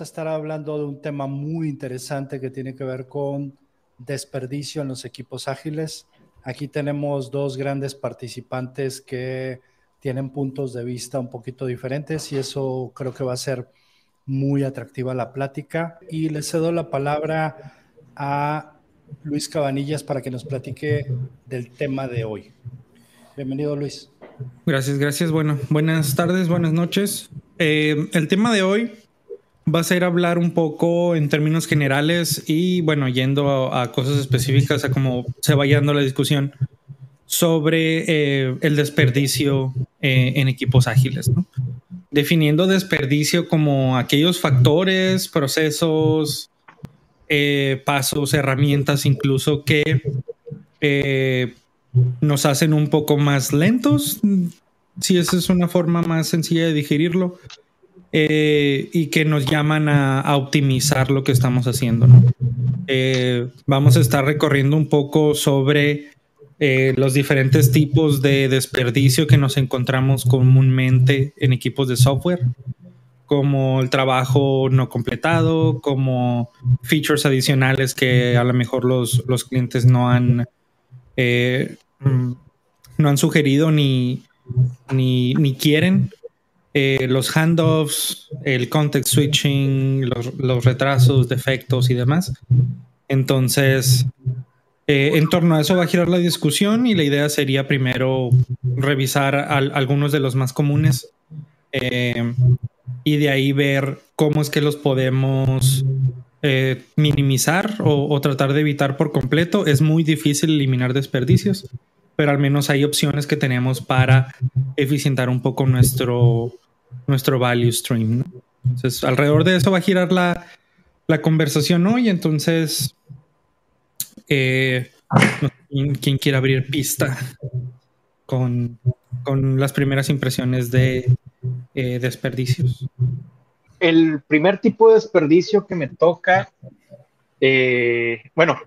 a estar hablando de un tema muy interesante que tiene que ver con desperdicio en los equipos ágiles. Aquí tenemos dos grandes participantes que tienen puntos de vista un poquito diferentes y eso creo que va a ser muy atractiva la plática. Y le cedo la palabra a Luis Cabanillas para que nos platique del tema de hoy. Bienvenido, Luis. Gracias, gracias. Bueno, buenas tardes, buenas noches. Eh, el tema de hoy va a ser hablar un poco en términos generales y bueno, yendo a, cosas específicas, a cómo se vaya dando la discusión sobre eh, el desperdicio eh, en equipos ágiles, definiendo desperdicio como aquellos factores, procesos, eh, pasos, herramientas incluso que nos hacen un poco más lentos, si esa es una forma más sencilla de digerirlo, eh, y que nos llaman a, optimizar lo que estamos haciendo. Eh, vamos a estar recorriendo un poco sobre eh, los diferentes tipos de desperdicio que nos encontramos comúnmente en equipos de software, como el trabajo no completado, como features adicionales que a lo mejor los, los clientes no han, no han sugerido ni, ni, ni quieren eh, los handoffs, el context switching, los, retrasos, defectos y demás. Entonces, eh, en torno a eso va a girar la discusión y la idea sería primero revisar algunos de los más comunes eh, y de ahí ver cómo es que los podemos minimizar o, o, tratar de evitar por completo. Es muy difícil eliminar desperdicios, pero al menos hay opciones que tenemos para eficientar un poco nuestro, nuestro value stream. Entonces, alrededor de eso va a girar la, conversación hoy. Entonces, eh, ¿quién, quiere abrir pista con, las primeras impresiones de eh, desperdicios? El primer tipo de desperdicio que me toca, eh, bueno,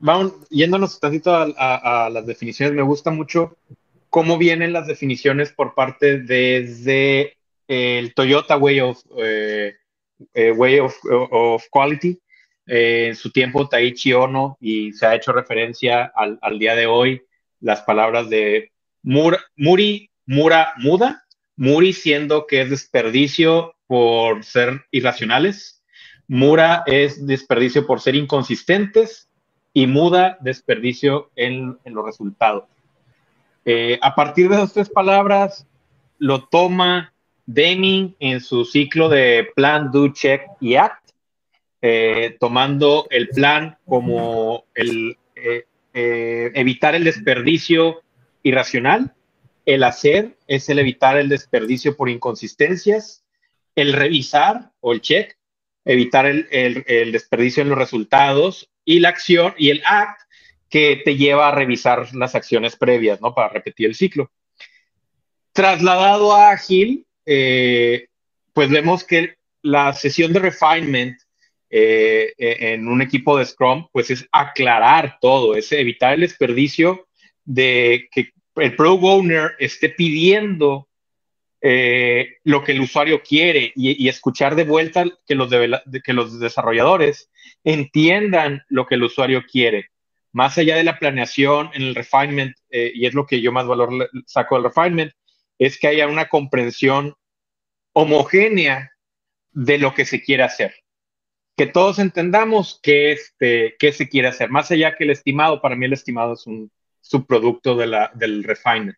vamos yéndonos tantito a, a, las definiciones, me gusta mucho cómo vienen las definiciones por parte desde el Toyota Way of, eh, eh, way of, Quality. Eh, en su tiempo, Taichi Ono, y se ha hecho referencia al, día de hoy, las palabras de Muri, Mura, Muda, Muri siendo que es desperdicio por ser irracionales, Mura es desperdicio por ser inconsistentes y Muda desperdicio en los resultados. Eh, a partir de esas tres palabras, lo toma Deming en su ciclo de plan, do, check y act, eh, tomando el plan como el eh, evitar el desperdicio irracional, el hacer es el evitar el desperdicio por inconsistencias, el revisar o el check, evitar el, el desperdicio en los resultados. Y la acción y el act que te lleva a revisar las acciones previas, ¿no? Para repetir el ciclo. Trasladado a Ágil, eh, pues vemos que la sesión de refinement eh, e, en un equipo de Scrum, pues es aclarar todo, es evitar el desperdicio de que el Product Owner esté pidiendo eh, lo que el usuario quiere y, escuchar de vuelta que los, que los desarrolladores entiendan lo que el usuario quiere más allá de la planeación en el refinement, eh, y es lo que yo más valor saco del refinement, es que haya una comprensión homogénea de lo que se quiere hacer. Que todos entendamos qué, este, qué se quiere hacer, más allá que el estimado, para mí el estimado es un subproducto de la, del refinement.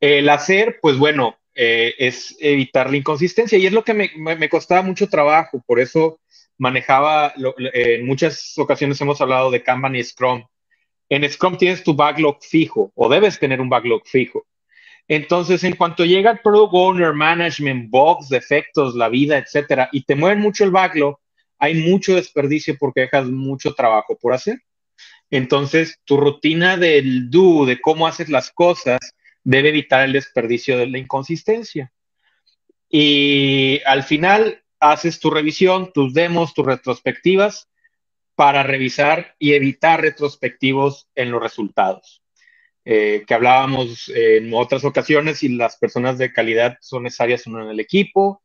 El hacer, pues bueno, eh, es evitar la inconsistencia y es lo que me, me, costaba mucho trabajo, por eso manejaba, en muchas ocasiones hemos hablado de Kanban y Scrum. En Scrum tienes tu backlog fijo o debes tener un backlog fijo. Entonces, en cuanto llega el Product Owner, Management, Bugs, defectos, la vida, etcétera, y te mueven mucho el backlog, hay mucho desperdicio porque dejas mucho trabajo por hacer. Entonces, tu rutina del do, de cómo haces las cosas, debe evitar el desperdicio de la inconsistencia. Y al final haces tu revisión, tus demos, tus retrospectivas para revisar y evitar retrospectivos en los resultados. Eh, que hablábamos en otras ocasiones y las personas de calidad son necesarias en el equipo,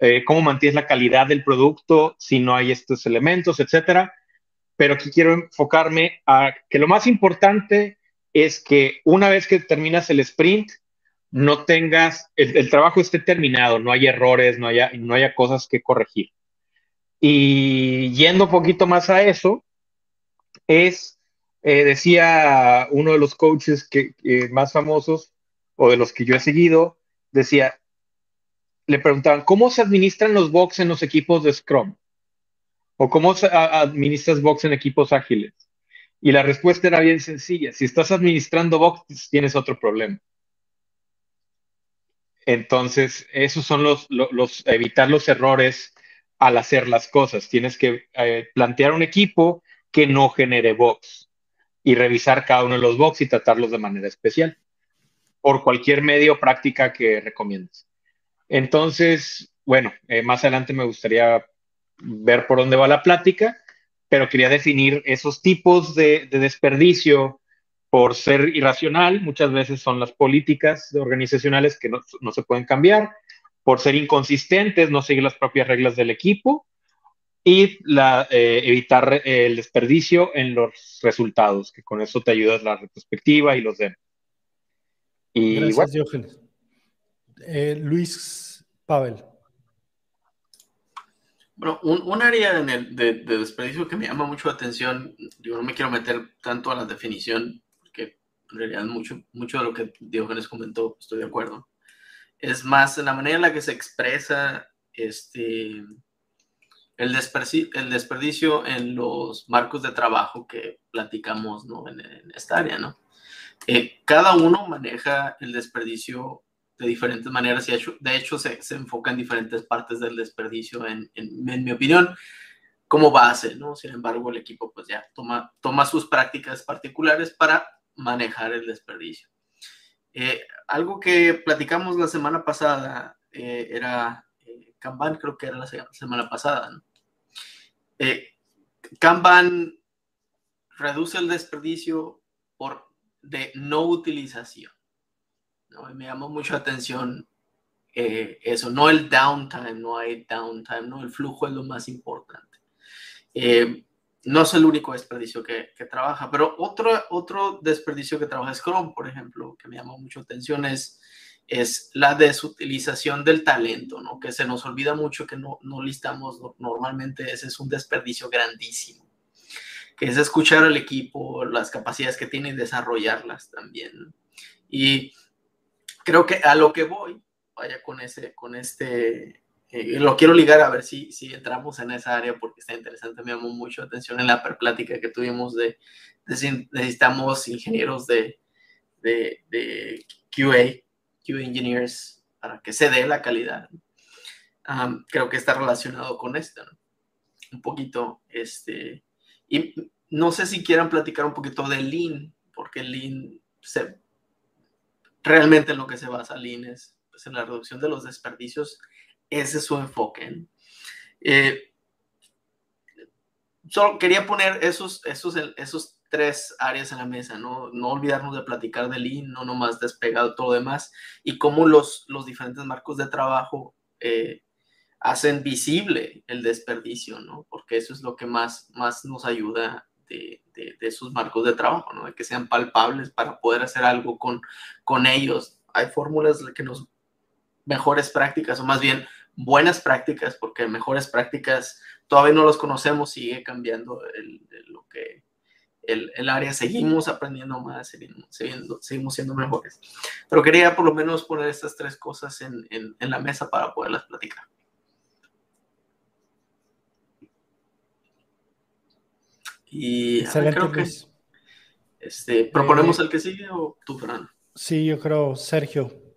eh, cómo mantienes la calidad del producto si no hay estos elementos, etcétera. Pero aquí quiero enfocarme a que lo más importante es que una vez que terminas el sprint, no tengas, el, trabajo esté terminado, no hay errores, no haya, no haya cosas que corregir. Y yendo un poquito más a eso, es, eh, decía uno de los coaches que, más famosos, o de los que yo he seguido, decía, le preguntaban, ¿cómo se administran los box en los equipos de Scrum? ¿O cómo se administras box en equipos ágiles? Y la respuesta era bien sencilla. Si estás administrando box, tienes otro problema. Entonces, esos son los, evitar los errores al hacer las cosas. Tienes que eh, plantear un equipo que no genere box y revisar cada uno de los box y tratarlos de manera especial por cualquier medio práctica que recomiendes. Entonces, bueno, eh, más adelante me gustaría ver por dónde va la plática, pero quería definir esos tipos de desperdicio por ser irracional, muchas veces son las políticas organizacionales que no, se pueden cambiar, por ser inconsistentes, no seguir las propias reglas del equipo y la, eh, evitar el desperdicio en los resultados, que con eso te ayudas la retrospectiva y los demás. Y, Gracias, Diógenes. Eh, Luis Pavel. Bueno, un, área de, de, desperdicio que me llama mucho la atención, yo no me quiero meter tanto a la definición en realidad mucho, mucho de lo que Diógenes comentó, estoy de acuerdo. Es más la manera en la que se expresa este, el, desperdicio, el desperdicio en los marcos de trabajo que platicamos ¿no? en, esta área. ¿no? Eh, cada uno maneja el desperdicio de diferentes maneras y de hecho se, se enfoca en diferentes partes del desperdicio, en, en, en, mi opinión, como base, ¿no? Sin embargo, el equipo pues ya toma, toma sus prácticas particulares para manejar el desperdicio. Eh, algo que platicamos la semana pasada eh, era eh, Kanban, creo que era la semana pasada. ¿no? Kanban reduce el desperdicio por de no utilización. ¿no? me llamó mucho la atención eso, no el downtime, no hay downtime, no el flujo es lo más importante no es el único desperdicio que, trabaja, pero otro, otro desperdicio que trabaja Scrum, por ejemplo, que me llama mucho atención es, es la desutilización del talento, ¿no? Que se nos olvida mucho que no, no listamos normalmente, ese es un desperdicio grandísimo, que es escuchar al equipo, las capacidades que tiene y desarrollarlas también. Y creo que a lo que voy, vaya con, ese, con este eh, lo quiero ligar a ver si, si entramos en esa área porque está interesante, me llamó mucho atención en la plática que tuvimos de, necesitamos ingenieros de, de, de, QA, QA engineers, para que se dé la calidad. creo que está relacionado con esto, un poquito, este, y no sé si quieran platicar un poquito de Lean, porque Lean se, realmente en lo que se basa Lean es pues, en la reducción de los desperdicios ese es su enfoque. Eh, solo quería poner esos, esos, esos tres áreas en la mesa, ¿no? No olvidarnos de platicar de Lean, no nomás despegado todo lo demás, y cómo los, los diferentes marcos de trabajo eh, hacen visible el desperdicio, ¿no? Porque eso es lo que más, más nos ayuda de, de, sus marcos de trabajo, ¿no? de que sean palpables para poder hacer algo con, con ellos. Hay fórmulas que nos, mejores prácticas, o más bien buenas prácticas, porque mejores prácticas todavía no los conocemos, sigue cambiando el, lo que el, el, área, seguimos aprendiendo más, seguimos, seguimos siendo mejores. Pero quería por lo menos poner estas tres cosas en, en, en la mesa para poderlas platicar. Y creo que este, ¿proponemos el que sigue o tú, Fran? Sí, yo creo, Sergio.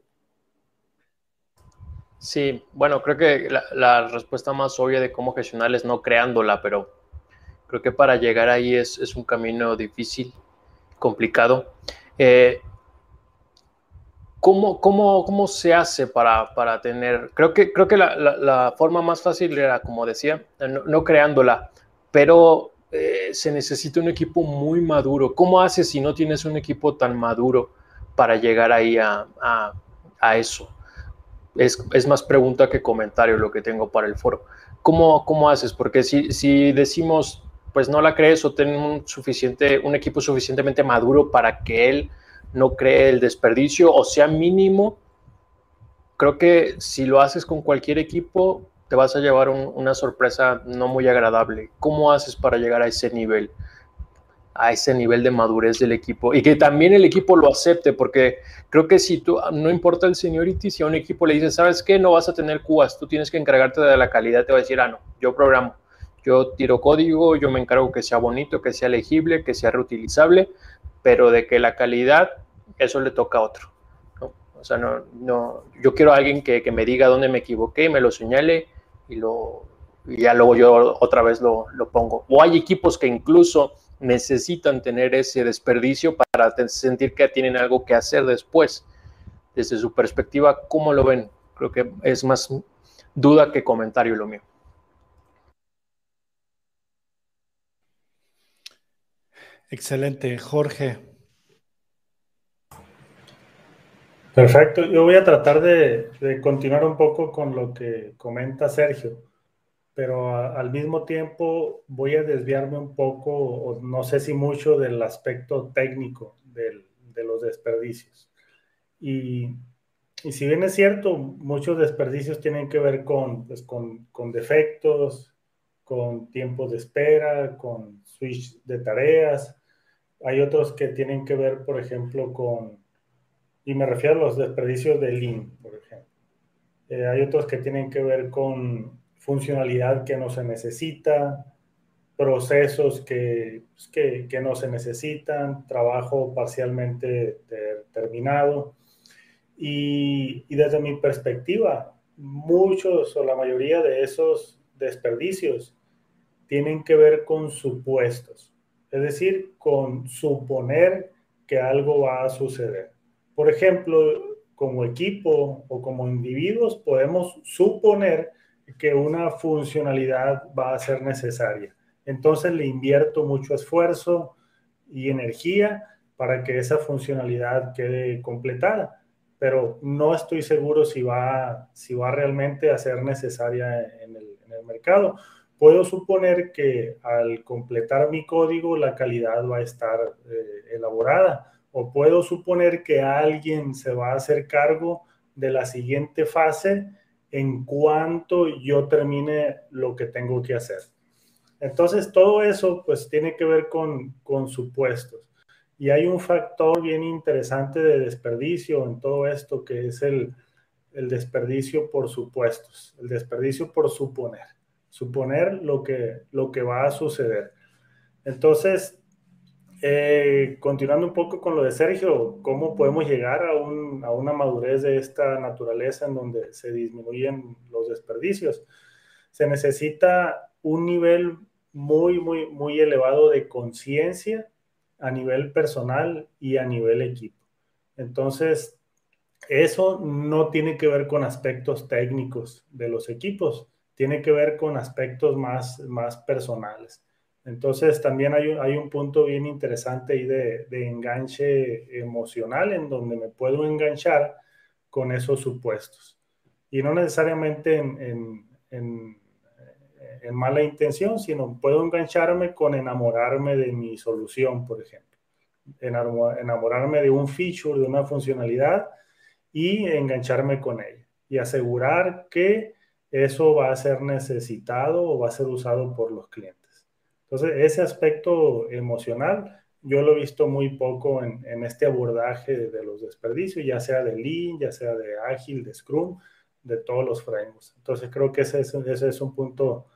Sí, bueno, creo que la, respuesta más obvia de cómo gestionar es no creándola, pero creo que para llegar ahí es, un camino difícil, complicado. Eh, ¿cómo, cómo, cómo, se hace para, para, tener? Creo que, creo que la, forma más fácil era, como decía, no, creándola, pero eh, se necesita un equipo muy maduro. ¿Cómo haces si no tienes un equipo tan maduro para llegar ahí a, eso? Es, más pregunta que comentario lo que tengo para el foro. ¿Cómo, cómo haces? Porque si, si decimos, pues no la crees o ten un, suficiente, un equipo suficientemente maduro para que él no cree el desperdicio o sea mínimo, creo que si lo haces con cualquier equipo, te vas a llevar una sorpresa no muy agradable. ¿Cómo haces para llegar a ese nivel? A ese nivel de madurez del equipo y que también el equipo lo acepte, porque creo que si tú, no importa el seniority, si a un equipo le dices, ¿sabes qué? No vas a tener cubas, tú tienes que encargarte de la calidad, te va a decir, ah, no, yo programo, yo tiro código, yo me encargo que sea bonito, que sea legible, que sea reutilizable, pero de que la calidad, eso le toca a otro. O sea, no, no, yo quiero a alguien que, que me diga dónde me equivoqué, me lo señale, y, lo, ya luego yo otra vez lo, lo, pongo. O hay equipos que incluso necesitan tener ese desperdicio para sentir que tienen algo que hacer después. Desde su perspectiva, ¿cómo lo ven? Creo que es más duda que comentario lo mío. Excelente, Jorge. Perfecto, yo voy a tratar de, continuar un poco con lo que comenta Sergio, pero al mismo tiempo voy a desviarme un poco, o no sé si mucho, del aspecto técnico de los desperdicios. Y, si bien es cierto, muchos desperdicios tienen que ver con, pues, con, con defectos, con tiempos de espera, con switch de tareas, hay otros que tienen que ver, por ejemplo, con y me refiero a los desperdicios de Lean, por ejemplo. Eh, hay otros que tienen que ver con funcionalidad que no se necesita, procesos que, pues, que, que no se necesitan, trabajo parcialmente terminado. Y, y, desde mi perspectiva, muchos o la mayoría de esos desperdicios tienen que ver con supuestos, es decir, con suponer que algo va a suceder. Por ejemplo, como equipo o como individuos podemos suponer que una funcionalidad va a ser necesaria. Entonces le invierto mucho esfuerzo y energía para que esa funcionalidad quede completada, pero no estoy seguro si va, si va realmente a ser necesaria en el, mercado. Puedo suponer que al completar mi código la calidad va a estar eh, elaborada, o puedo suponer que alguien se va a hacer cargo de la siguiente fase en cuanto yo termine lo que tengo que hacer. Entonces, todo eso pues tiene que ver con, con supuestos. Y hay un factor bien interesante de desperdicio en todo esto, que es el, el desperdicio por supuestos, el desperdicio por suponer, suponer lo que, lo que va a suceder. Entonces, eh, continuando un poco con lo de Sergio, ¿cómo podemos llegar a, una madurez de esta naturaleza en donde se disminuyen los desperdicios? Se necesita un nivel muy, muy, muy elevado de conciencia a nivel personal y a nivel equipo. Entonces, eso no tiene que ver con aspectos técnicos de los equipos, tiene que ver con aspectos más, más personales. Entonces también hay un, punto bien interesante ahí de, enganche emocional en donde me puedo enganchar con esos supuestos. Y no necesariamente en, en, en mala intención, sino puedo engancharme con enamorarme de mi solución, por ejemplo. Enamorarme de un feature, de una funcionalidad y engancharme con ella y asegurar que eso va a ser necesitado o va a ser usado por los clientes. Entonces, ese aspecto emocional yo lo he visto muy poco en, este abordaje de los desperdicios, ya sea de Lean, ya sea de Ágil, de Scrum, de todos los frameworks. Entonces, creo que ese es, ese es un punto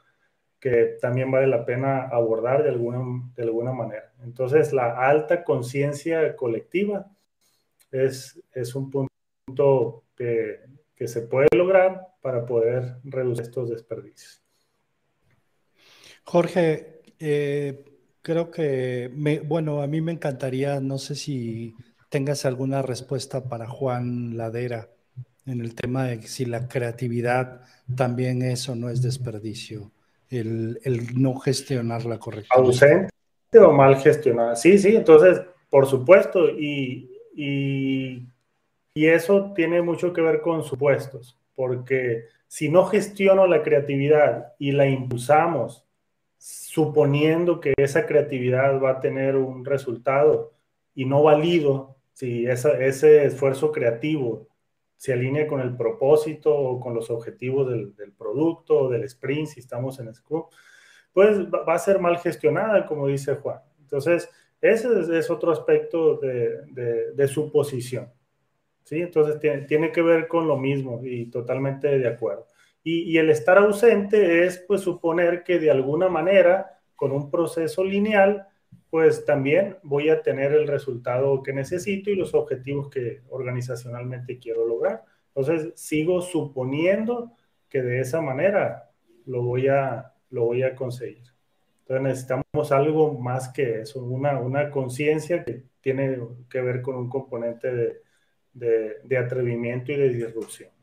que también vale la pena abordar de alguna, de alguna manera. Entonces, la alta conciencia colectiva es, es un punto que, que se puede lograr para poder reducir estos desperdicios. Jorge, eh, creo que, me, bueno, a mí me encantaría, no sé si tengas alguna respuesta para Juan Ladera en el tema de si la creatividad también es o no es desperdicio, el, el no gestionarla correctamente. Ausente o mal gestionada. Sí, sí, entonces, por supuesto, y, y y eso tiene mucho que ver con supuestos, porque si no gestiono la creatividad y la impulsamos suponiendo que esa creatividad va a tener un resultado y no valido si ese esfuerzo creativo se alinea con el propósito o con los objetivos del, producto o del sprint, si estamos en Scrum, pues va a ser mal gestionada, como dice Juan. Entonces, ese es, otro aspecto de, de, de suposición. ¿sí? Entonces tiene, que ver con lo mismo y totalmente de acuerdo. Y, el estar ausente es pues suponer que de alguna manera, con un proceso lineal, pues también voy a tener el resultado que necesito y los objetivos que organizacionalmente quiero lograr. Entonces sigo suponiendo que de esa manera lo voy a, lo voy a conseguir. Entonces necesitamos algo más que eso, una, una conciencia que tiene que ver con un componente de, de, atrevimiento y de disrupción.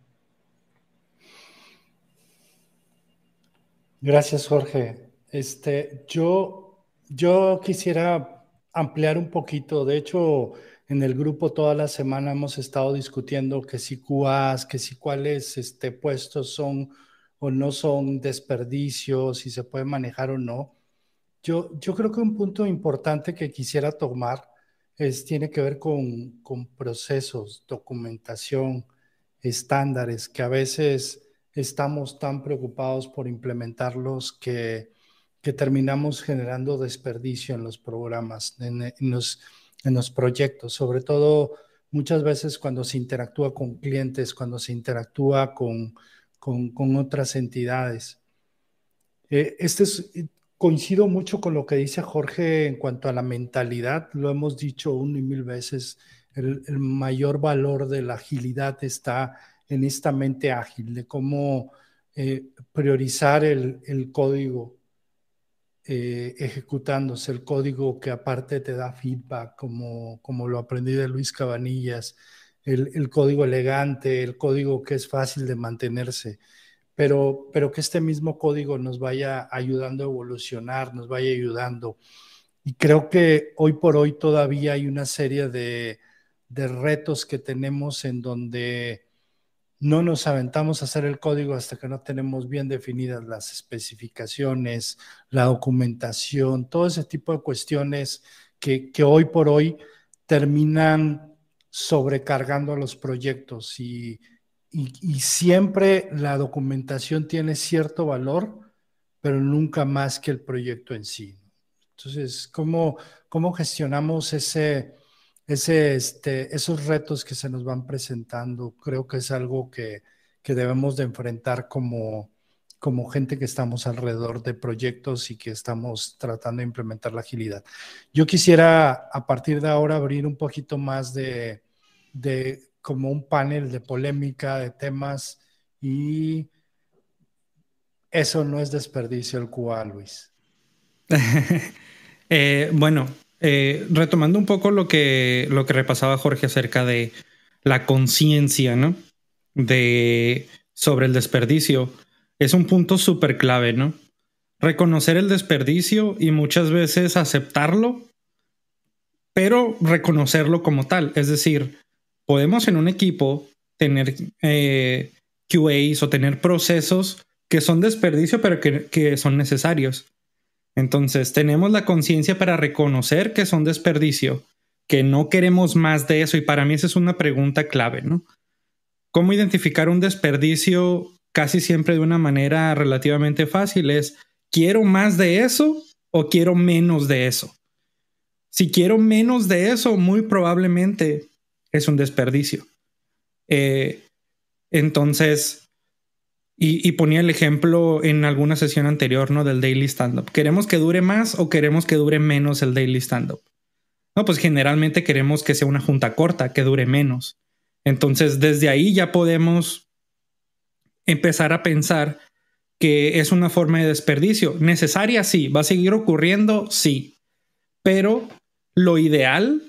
Gracias, Jorge. Este, yo, yo quisiera ampliar un poquito. De hecho, en el grupo toda la semana hemos estado discutiendo que si QAs, que si cuáles este, puestos son o no son desperdicios, si se puede manejar o no. Yo, yo creo que un punto importante que quisiera tomar tiene que ver con, con procesos, documentación, estándares, que a veces estamos tan preocupados por implementarlos que, que terminamos generando desperdicio en los programas, en, en, los, en, los, proyectos, sobre todo muchas veces cuando se interactúa con clientes, cuando se interactúa con, con, con otras entidades. Eh, este es, coincido mucho con lo que dice Jorge en cuanto a la mentalidad. Lo hemos dicho una y mil veces. El, mayor valor de la agilidad está en esta mente ágil, de cómo eh, priorizar el, código eh, ejecutándose, el código que aparte te da feedback, como, como lo aprendí de Luis Cabanillas, el, el código elegante, el código que es fácil de mantenerse pero, pero que este mismo código nos vaya ayudando a evolucionar, nos vaya ayudando. Y creo que hoy por hoy todavía hay una serie de, de retos que tenemos en donde no nos aventamos a hacer el código hasta que no tenemos bien definidas las especificaciones, la documentación, todo ese tipo de cuestiones que, hoy por hoy terminan sobrecargando a los proyectos y siempre la documentación tiene cierto valor, pero nunca más que el proyecto en sí. Entonces, ¿cómo, cómo gestionamos ese, ese, este, esos retos que se nos van presentando? Creo que es algo que, que debemos de enfrentar como, como gente que estamos alrededor de proyectos y que estamos tratando de implementar la agilidad. Yo quisiera a partir de ahora abrir un poquito más de, de como un panel de polémica, de temas, y eso no es desperdicio el QA, Luis. Eh, bueno, eh, retomando un poco lo que, lo que repasaba Jorge acerca de la conciencia, ¿no? De sobre el desperdicio, es un punto súper clave, ¿no? Reconocer el desperdicio y muchas veces aceptarlo, pero reconocerlo como tal. Es decir, podemos en un equipo tener eh, QAs o tener procesos que son desperdicio, pero que, que son necesarios. Entonces, tenemos la conciencia para reconocer que son desperdicio, que no queremos más de eso, y para mí esa es una pregunta clave, ¿no? ¿Cómo identificar un desperdicio casi siempre de una manera relativamente fácil? Es, ¿quiero más de eso o quiero menos de eso? Si quiero menos de eso, muy probablemente es un desperdicio. Eh, entonces, y, ponía el ejemplo en alguna sesión anterior, ¿no? Del daily stand-up. ¿Queremos que dure más o queremos que dure menos el daily stand-up? No, pues generalmente queremos que sea una junta corta, que dure menos. Entonces, desde ahí ya podemos empezar a pensar que es una forma de desperdicio. Necesaria, sí. ¿Va a seguir ocurriendo? Sí. Pero lo ideal,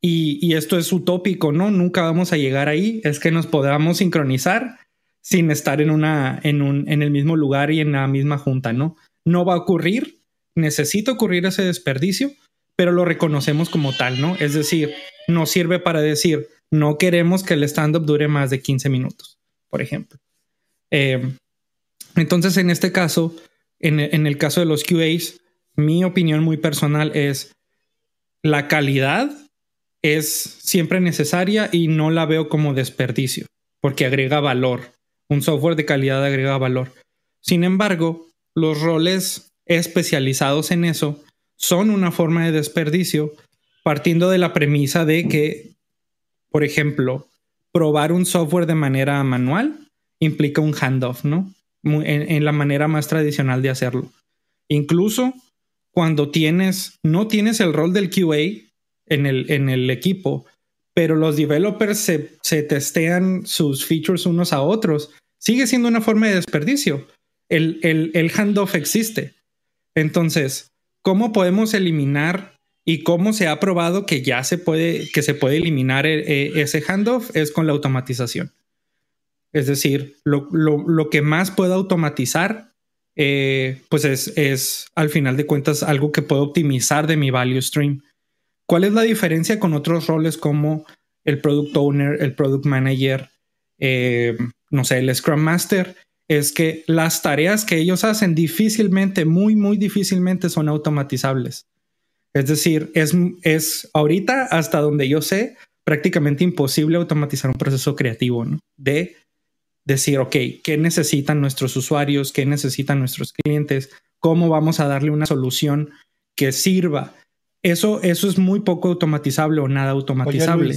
y, esto es utópico, ¿no? Nunca vamos a llegar ahí, es que nos podamos sincronizar sin estar en, una, en, un, en el mismo lugar y en la misma junta, ¿no? No va a ocurrir, necesita ocurrir ese desperdicio, pero lo reconocemos como tal, ¿no? Es decir, nos sirve para decir, no queremos que el stand-up dure más de 15 minutos, por ejemplo. Eh, entonces, en este caso, en, en el caso de los QAs, mi opinión muy personal es la calidad es siempre necesaria y no la veo como desperdicio, porque agrega valor. Un software de calidad agrega valor. Sin embargo, los roles especializados en eso son una forma de desperdicio partiendo de la premisa de que, por ejemplo, probar un software de manera manual implica un handoff, ¿no? En, la manera más tradicional de hacerlo. Incluso cuando tienes, no tienes el rol del QA en el, en el equipo, pero los developers se, se testean sus features unos a otros, sigue siendo una forma de desperdicio. El, el, el handoff existe. Entonces, ¿cómo podemos eliminar y cómo se ha probado que ya se puede, que se puede eliminar e, e, ese handoff? Es con la automatización. Es decir, lo, lo, lo que más pueda automatizar eh, pues es, al final de cuentas algo que puedo optimizar de mi value stream. ¿Cuál es la diferencia con otros roles como el product owner, el product manager, eh, no sé, el scrum master? Es que las tareas que ellos hacen difícilmente, muy, muy difícilmente son automatizables. Es decir, es, es ahorita, hasta donde yo sé, prácticamente imposible automatizar un proceso creativo, ¿no? De decir, ok, ¿qué necesitan nuestros usuarios? ¿Qué necesitan nuestros clientes? ¿Cómo vamos a darle una solución que sirva? Eso, eso es muy poco automatizable o nada automatizable.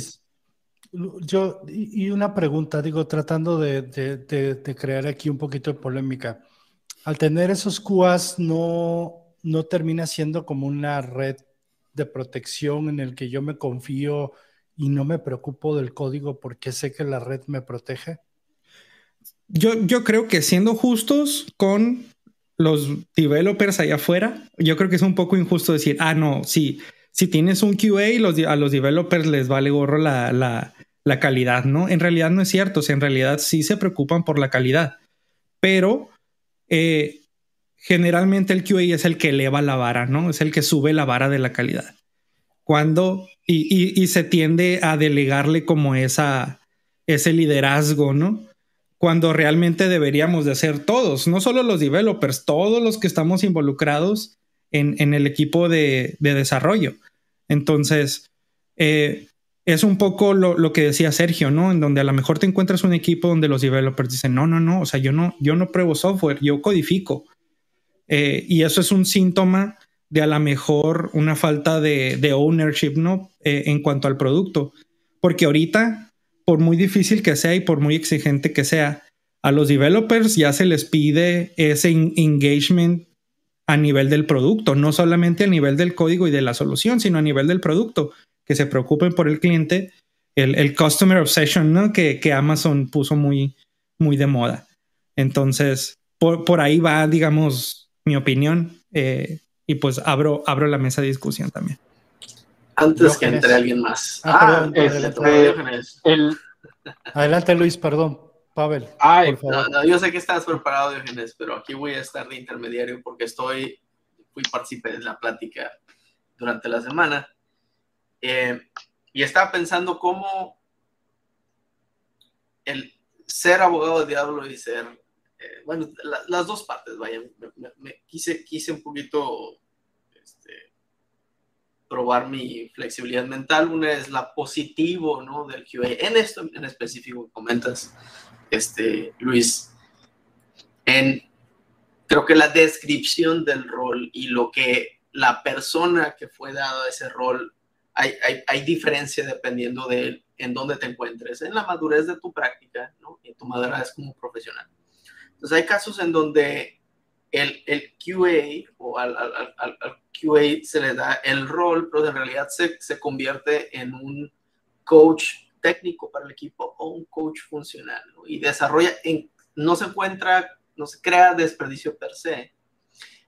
yo, y una pregunta, digo, tratando de, crear aquí un poquito de polémica. Al tener esos QAs, no, no termina siendo como una red de protección en el que yo me confío y no me preocupo del código porque sé que la red me protege yo, creo que siendo justos con los developers allá afuera, yo creo que es un poco injusto decir, ah, no, sí, si tienes un QA, a los developers les vale gorro la, calidad, ¿no? En realidad no es cierto, en realidad sí se preocupan por la calidad, pero eh, generalmente el QA es el que eleva la vara, ¿no? Es el que sube la vara de la calidad. Cuando, y, y se tiende a delegarle como esa, ese liderazgo, ¿no? Cuando realmente deberíamos de hacer todos, no solo los developers, todos los que estamos involucrados en, el equipo de, desarrollo. Entonces, eh, es un poco lo, que decía Sergio, ¿no? En donde a lo mejor te encuentras un equipo donde los developers dicen, no, no, no, o sea, yo no, yo no pruebo software, yo codifico. Eh, y eso es un síntoma de a lo mejor una falta de, ownership, ¿no? Eh, en cuanto al producto. Porque ahorita por muy difícil que sea y por muy exigente que sea, a los developers ya se les pide ese engagement a nivel del producto, no solamente a nivel del código y de la solución, sino a nivel del producto, que se preocupen por el cliente, el, customer obsession, ¿no? Que, Amazon puso muy, muy de moda. Entonces, por, ahí va, digamos, mi opinión, eh, y pues abro, abro la mesa de discusión también. Antes que entre alguien más. Ah, ah este, adelante, Luis, perdón. Pavel. yo sé que estás preparado, Diogenes, pero aquí voy a estar de intermediario porque estoy, fui partícipe de la plática durante la semana eh, y estaba pensando cómo el ser abogado de diablo y ser eh, bueno, las dos partes, vaya, me, quise, quise un poquito probar mi flexibilidad mental. Una es la positivo, ¿no? Del QA. En esto en específico comentas, este, Luis, en creo que la descripción del rol y lo que la persona que fue dado ese rol, hay, hay, hay diferencia dependiendo de en dónde te encuentres, en la madurez de tu práctica, ¿no? Y tu madurez como profesional. Entonces hay casos en donde el, el QA o al, al, al, QA se le da el rol, pero en realidad se, se convierte en un coach técnico para el equipo o un coach funcional ¿no? y desarrolla, en, no se encuentra, no se crea desperdicio per se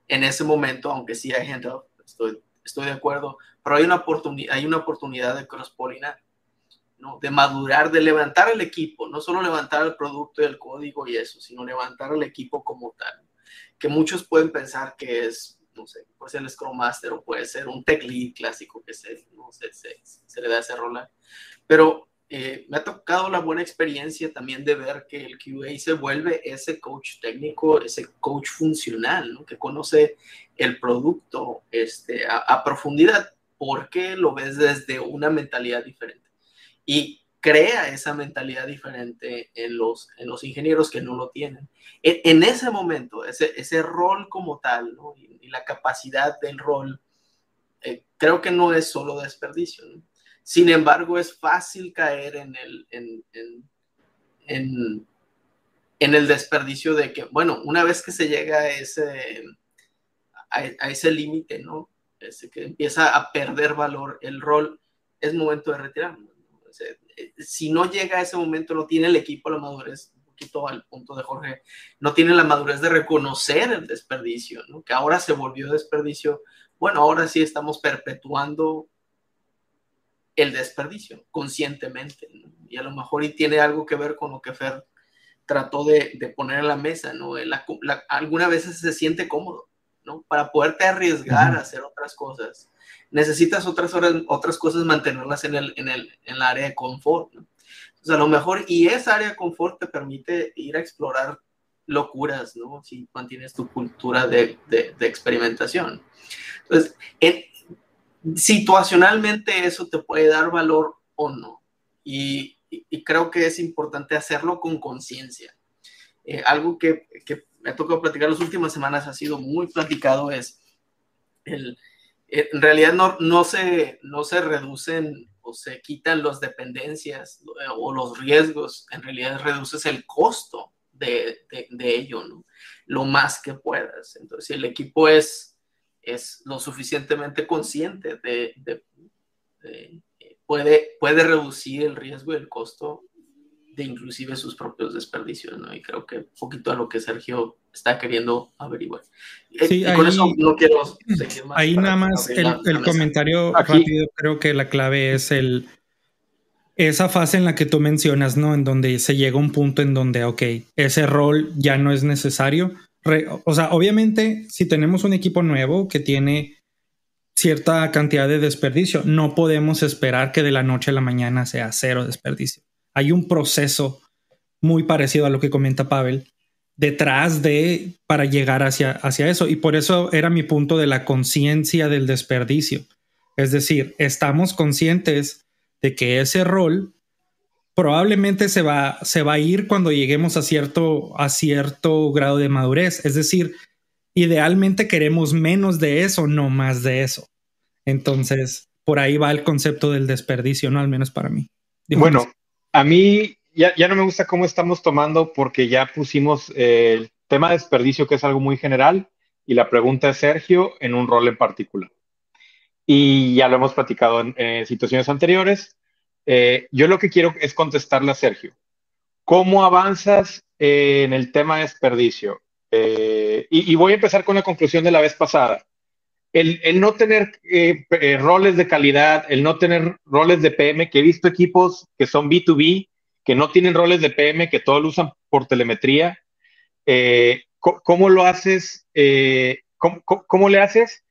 en ese momento, aunque sí hay gente, estoy, estoy de acuerdo, pero hay una, oportunidad, hay una oportunidad de cross-polinar de madurar, de levantar el equipo, no solo levantar el producto y el código y eso, sino levantar el equipo como tal. Que muchos pueden pensar que es, no sé, puede ser el Scrum Master o puede ser un Tech Lead clásico que se, no sé, se, le da ese rol. Pero eh, me ha tocado la buena experiencia también de ver que el QA se vuelve ese coach técnico, ese coach funcional, que conoce el producto este, a, a profundidad. Porque lo ves desde una mentalidad diferente y crea esa mentalidad diferente en los, en los ingenieros que no lo tienen. En, ese momento, ese, ese, rol como tal ¿no? y, la capacidad del rol, eh, creo que no es solo desperdicio. Sin embargo, es fácil caer en el, en, en, el desperdicio de que, bueno, una vez que se llega a ese, a, ese límite, ¿no? Que empieza a perder valor el rol, es momento de retirarlo si no llega a ese momento, no tiene el equipo la madurez, un poquito al punto de Jorge, no tiene la madurez de reconocer el desperdicio, ¿no? que ahora se volvió desperdicio. Bueno, ahora sí estamos perpetuando el desperdicio conscientemente, y a lo mejor y tiene algo que ver con lo que Fer trató de, poner en la mesa, ¿no? algunas veces se siente cómodo, ¿no? Para poderte arriesgar a hacer otras cosas necesitas otras, otras cosas mantenerlas en el, en el, en área de confort. ¿no? Entonces, a lo mejor, y esa área de confort te permite ir a explorar locuras, ¿no? Si mantienes tu cultura de, de, experimentación. Entonces, situacionalmente eso te puede dar valor o no. Y, creo que es importante hacerlo con conciencia. Eh, algo que, que, me ha tocado platicar las últimas semanas, ha sido muy platicado, es el, en realidad no, no, se, no se reducen o se quitan las dependencias eh, o los riesgos, en realidad reduces el costo de, de, ello, ¿no? Lo más que puedas. Entonces, si el equipo es, es lo suficientemente consciente de, de, puede, puede reducir el riesgo y el costo de inclusive sus propios desperdicios, ¿no? Y creo que un poquito a lo que Sergio está queriendo averiguar. Eh, sí, ahí, con eso no quiero seguir más. Ahí nada más el, comentario rápido, creo que la clave es el esa fase en la que tú mencionas, ¿no? En donde se llega a un punto en donde, ok, ese rol ya no es necesario. o sea, obviamente, si tenemos un equipo nuevo que tiene cierta cantidad de desperdicio, no podemos esperar que de la noche a la mañana sea cero desperdicio hay un proceso muy parecido a lo que comenta Pavel detrás de para llegar hacia, hacia eso. Y por eso era mi punto de la conciencia del desperdicio. Es decir, estamos conscientes de que ese rol probablemente se va, se va a ir cuando lleguemos a cierto, a cierto grado de madurez. Es decir, idealmente queremos menos de eso, no más de eso. Entonces, por ahí va el concepto del desperdicio, ¿no? Al menos para mí. bueno, a mí ya, ya, no me gusta cómo estamos tomando porque ya pusimos el tema de desperdicio, que es algo muy general, y la pregunta es Sergio en un rol en particular. Y ya lo hemos platicado en, situaciones anteriores. Eh, yo lo que quiero es contestarle a Sergio. ¿Cómo avanzas en el tema de desperdicio? Eh, y, voy a empezar con la conclusión de la vez pasada. El, no tener eh, roles de calidad, el no tener roles de PM, que he visto equipos que son B2B, que no tienen roles de PM, que todo lo usan por telemetría. Eh, ¿cómo, lo haces? Eh, cómo, le haces?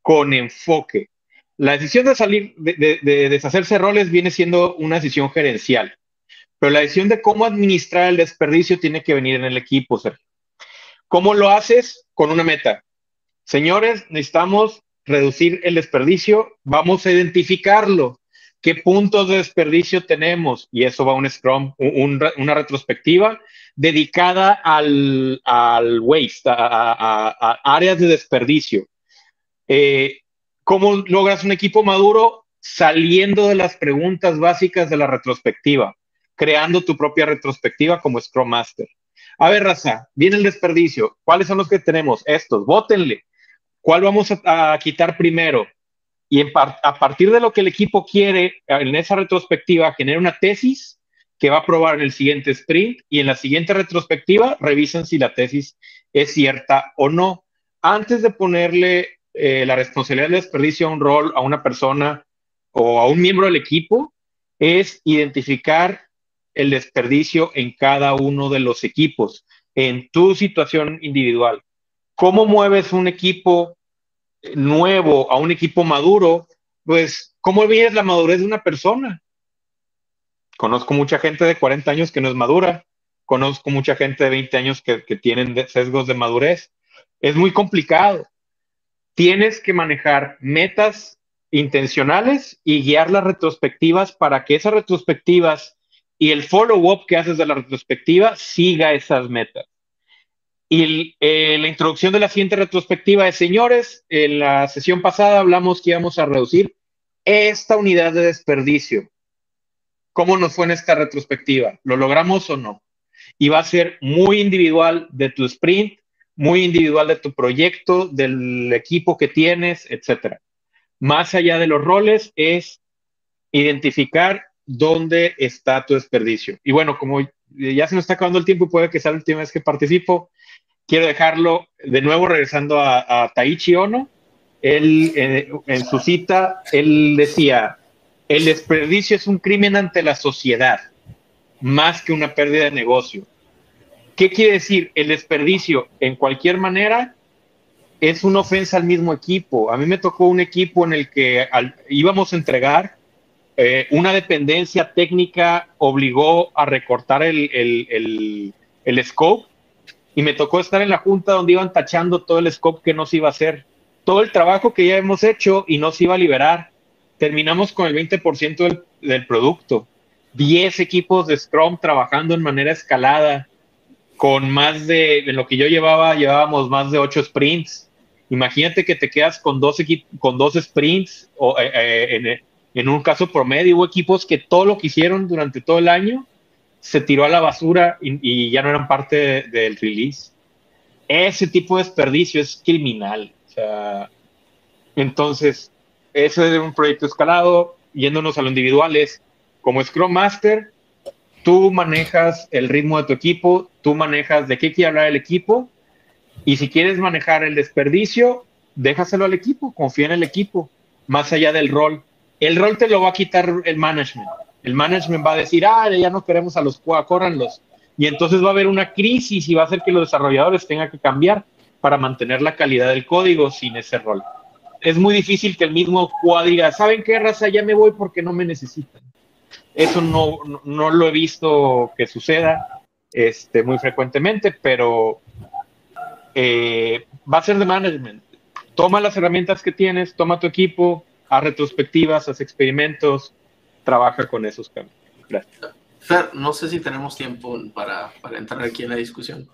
Con enfoque. La decisión de salir, de, deshacerse roles viene siendo una decisión gerencial, pero la decisión de cómo administrar el desperdicio tiene que venir en el equipo, Sergio. ¿Cómo lo haces? Con una meta. Señores, necesitamos reducir el desperdicio, vamos a identificarlo. ¿Qué puntos de desperdicio tenemos? Y eso va a un Scrum, una retrospectiva dedicada al, waste, a, áreas de desperdicio. Eh, ¿Cómo logras un equipo maduro? Saliendo de las preguntas básicas de la retrospectiva, creando tu propia retrospectiva como Scrum Master. A ver, Raza, viene el desperdicio. ¿Cuáles son los que tenemos? Estos, votenle. ¿Cuál vamos a, quitar primero? Y a partir de lo que el equipo quiere en esa retrospectiva, genera una tesis que va a probar en el siguiente sprint y en la siguiente retrospectiva revisan si la tesis es cierta o no. Antes de ponerle eh, la responsabilidad del desperdicio a un rol, a una persona o a un miembro del equipo, es identificar el desperdicio en cada uno de los equipos, en tu situación individual. ¿Cómo mueves un equipo nuevo a un equipo maduro? Pues, ¿cómo viene la madurez de una persona? Conozco mucha gente de 40 años que no es madura. Conozco mucha gente de 20 años que, que tienen sesgos de madurez. Es muy complicado. Tienes que manejar metas intencionales y guiar las retrospectivas para que esas retrospectivas y el follow-up que haces de la retrospectiva siga esas metas. Y eh, la introducción de la siguiente retrospectiva es, señores, en la sesión pasada hablamos que íbamos a reducir esta unidad de desperdicio. ¿Cómo nos fue en esta retrospectiva? ¿Lo logramos o no? Y va a ser muy individual de tu sprint, muy individual de tu proyecto, del equipo que tienes, etcétera. Más allá de los roles es identificar dónde está tu desperdicio. Y bueno, como ya se nos está acabando el tiempo y puede que sea la última vez que participo, quiero dejarlo de nuevo regresando a, Taichi Ono. Él, eh, en su cita, él decía, el desperdicio es un crimen ante la sociedad, más que una pérdida de negocio. ¿Qué quiere decir? El desperdicio, en cualquier manera, es una ofensa al mismo equipo. A mí me tocó un equipo en el que íbamos a entregar eh, una dependencia técnica obligó a recortar el, el, scope y me tocó estar en la junta donde iban tachando todo el scope que no se iba a hacer, todo el trabajo que ya hemos hecho y no se iba a liberar. Terminamos con el 20% del, del producto. 10 equipos de Scrum trabajando en manera escalada, con más de, en lo que yo llevaba, llevábamos más de 8 sprints. Imagínate que te quedas con dos, con dos sprints o, eh, eh, en, en un caso promedio hubo equipos que todo lo que hicieron durante todo el año se tiró a la basura y, ya no eran parte del release. Ese tipo de desperdicio es criminal. entonces, ese es un proyecto escalado, yéndonos a lo individuales, como Scrum Master, tú manejas el ritmo de tu equipo, tú manejas de qué quiere hablar el equipo, y si quieres manejar el desperdicio, déjaselo al equipo, confía en el equipo, más allá del rol el rol te lo va a quitar el management. El management va a decir, ah, ya no queremos a los QA, córranlos. Y entonces va a haber una crisis y va a hacer que los desarrolladores tengan que cambiar para mantener la calidad del código sin ese rol. Es muy difícil que el mismo QA diga, ¿saben qué raza? Ya me voy porque no me necesitan. Eso no, no, lo he visto que suceda este, muy frecuentemente, pero eh, va a ser de management. Toma las herramientas que tienes, toma tu equipo, a retrospectivas, haz experimentos, trabaja con esos cambios. Gracias. Fer, no sé si tenemos tiempo para, entrar aquí en la discusión.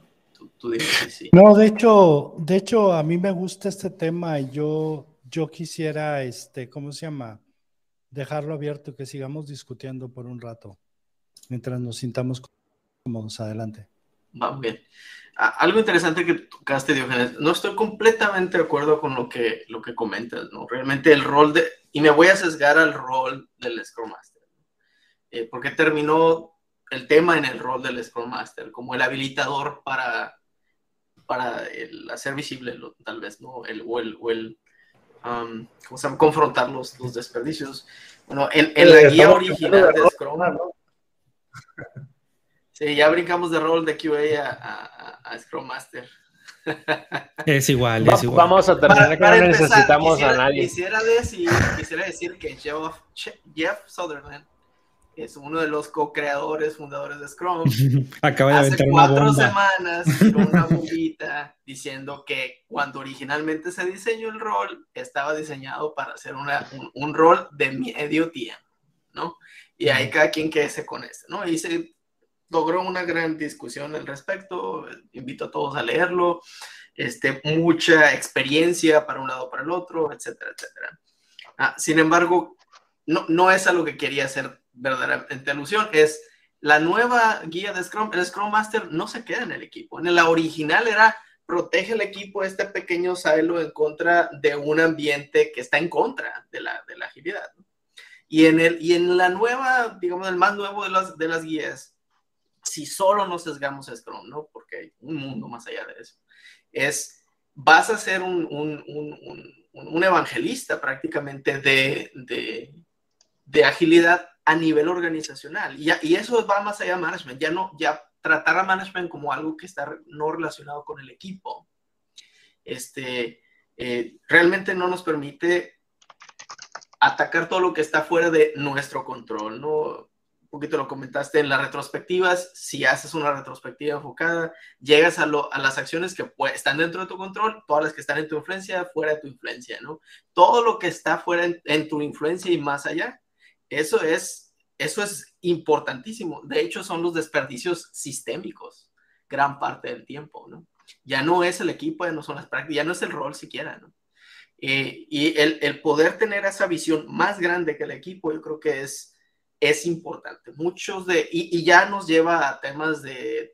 Tú, sí. No, de hecho, de hecho, a mí me gusta este tema y yo, yo quisiera, este, ¿cómo se llama? Dejarlo abierto, que sigamos discutiendo por un rato, mientras nos sintamos cómodos. Adelante. Va bien algo interesante que tocaste, Diogenes, no estoy completamente de acuerdo con lo que, lo que comentas, ¿no? Realmente el rol de, y me voy a sesgar al rol del Scrum Master, eh, porque terminó el tema en el rol del Scrum Master, como el habilitador para, para el hacer visible, tal vez, ¿no? El, o el, o el um, ¿cómo se llama? Confrontar los, los desperdicios. Bueno, en, en la guía original de Scrum, ¿no? Sí, ya brincamos de rol de QA a, a, Scrum Master. Es igual, es igual. Vamos a terminar que no necesitamos a nadie. Quisiera decir, quisiera decir que Jeff, Jeff Sutherland es uno de los co-creadores, fundadores de Scrum. Acaba de Hace una cuatro semanas tiró una bombita diciendo que cuando originalmente se diseñó el rol, estaba diseñado para hacer una, un, un rol de medio tiempo, ¿no? Y ahí cada quien quede con este, ¿no? Y se logró una gran discusión al respecto, invito a todos a leerlo, este, mucha experiencia para un lado para el otro, etcétera, etcétera. Ah, sin embargo, no, no es a lo que quería hacer verdaderamente alusión, es la nueva guía de Scrum, el Scrum Master no se queda en el equipo. En la original era protege el equipo, este pequeño silo en contra de un ambiente que está en contra de la, de la agilidad. ¿no? Y, en el, y en la nueva, digamos, el más nuevo de las, de las guías, si solo nos sesgamos a Scrum, ¿no? Porque hay un mundo más allá de eso, es, vas a ser un, un, un, evangelista prácticamente de, de, agilidad a nivel organizacional. Y, y, eso va más allá de management. Ya no, ya tratar a management como algo que está no relacionado con el equipo. Este, eh, realmente no nos permite atacar todo lo que está fuera de nuestro control, ¿no? Un poquito lo comentaste en las retrospectivas, si haces una retrospectiva enfocada, llegas a, lo, a las acciones que pues, están dentro de tu control, todas las que están en tu influencia, fuera de tu influencia, ¿no? Todo lo que está fuera en, en tu influencia y más allá, eso es, eso es importantísimo. De hecho, son los desperdicios sistémicos gran parte del tiempo, ¿no? Ya no es el equipo, ya no son las prácticas, ya no es el rol siquiera, ¿no? Eh, y el, el, poder tener esa visión más grande que el equipo, yo creo que es, es importante. Muchos de, y, ya nos lleva a temas de,